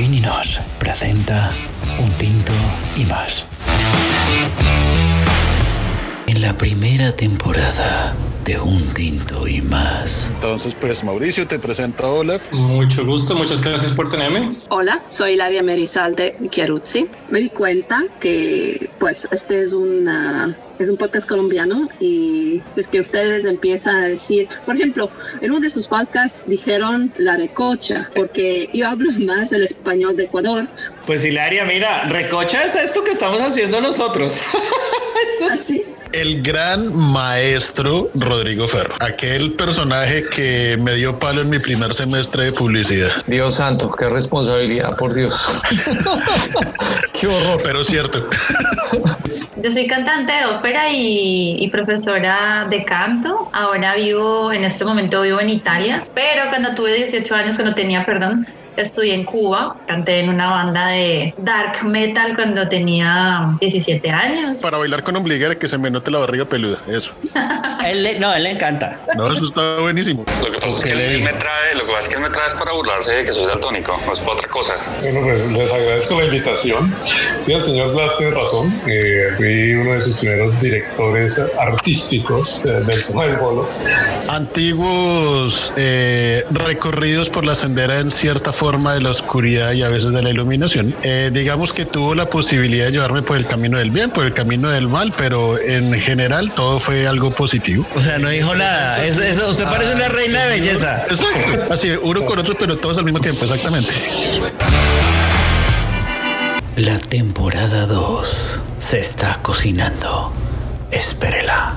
Gininos presenta un tinto y más. En la primera temporada de Un Tinto y más. Entonces, pues Mauricio, te presento a Olaf. Mucho gusto, muchas gracias por tenerme. Hola, soy Ilaria Merizalde Chiaruzzi. Me di cuenta que pues este es una es un podcast colombiano y si es que ustedes empiezan a decir, por ejemplo, en uno de sus podcasts dijeron la recocha, porque yo hablo más el español de Ecuador. Pues Hilaria, mira, recocha es esto que estamos haciendo nosotros. Así. El gran maestro Rodrigo Ferro, aquel personaje que me dio palo en mi primer semestre de publicidad. Dios santo, qué responsabilidad, por Dios. qué horror. Pero cierto. Yo soy cantante de ópera y, y, profesora de canto. Ahora vivo, en este momento vivo en Italia, pero cuando tuve 18 años, cuando tenía, perdón, estudié en Cuba, canté en una banda de dark metal cuando tenía 17 años. Para bailar con ombliguera que se me note la barriga peluda, eso. él le, no, él le encanta. No, eso está buenísimo. Lo que pasa es que él me trae, lo que pasa es que me trae es para burlarse de que soy daltónico, no es para otra cosa. Bueno, pues les agradezco la invitación. Sí, el señor Blas tiene razón. Eh, fui uno de sus primeros directores artísticos eh, del del bolo. Antiguos eh, recorridos por la sendera en cierta forma de la oscuridad y a veces de la iluminación. Eh, digamos que tuvo la posibilidad de llevarme por el camino del bien, por el camino del mal, pero en general todo fue algo positivo. O sea, no dijo nada. Es, usted parece una reina de belleza. Exacto. Así, uno con otro, pero todos al mismo tiempo, exactamente. La temporada 2 se está cocinando. Espérela.